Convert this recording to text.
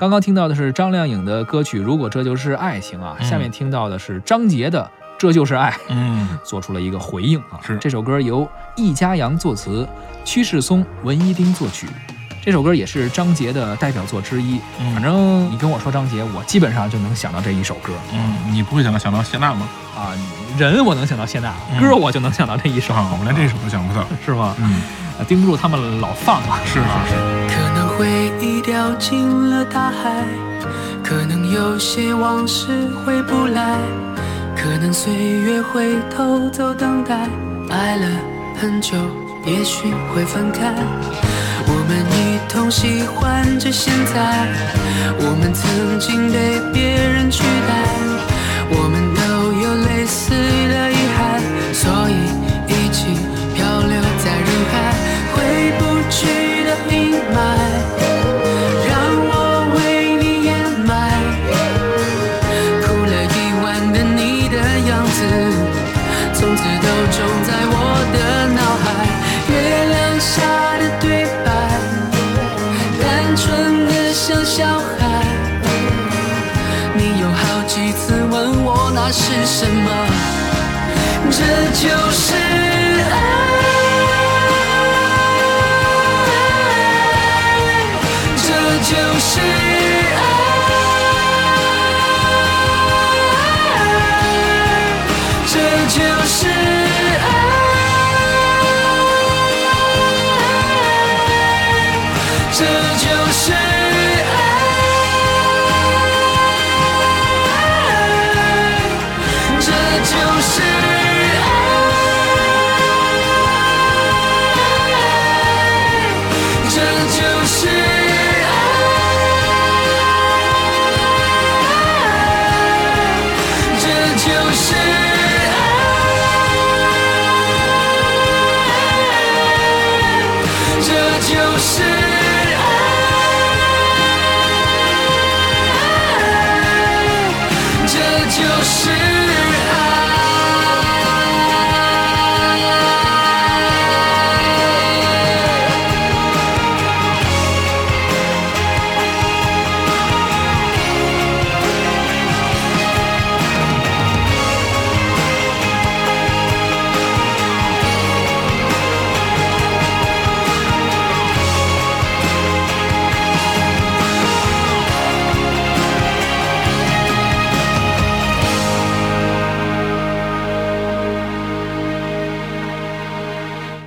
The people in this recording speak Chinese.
刚刚听到的是张靓颖的歌曲《如果这就是爱情》啊，嗯下面听到的是张杰的《这就是爱》，嗯，做出了一个回应啊。是这首歌由易家扬作词，屈世松、文一丁作曲。这首歌也是张杰的代表作之一。嗯反正你跟我说张杰，我基本上就能想到这一首歌嗯，你不会想到想到谢娜吗？啊。人我能想到谢娜，嗯歌我就能想到这一首，啊，我连这首都想不到。是吗？嗯，啊盯不住他们老放啊。是是是，掉进了大海，可能有些往事回不来，可能岁月会偷走等待，爱了很久，也许会分开。我们一同喜欢着现在，我们曾经被别人取代，我们都有类似的遗憾，所以一起漂流在人海，回不去几次问我那是什么。这就是爱。这就是爱。这就是爱。这就是就是爱。这就是。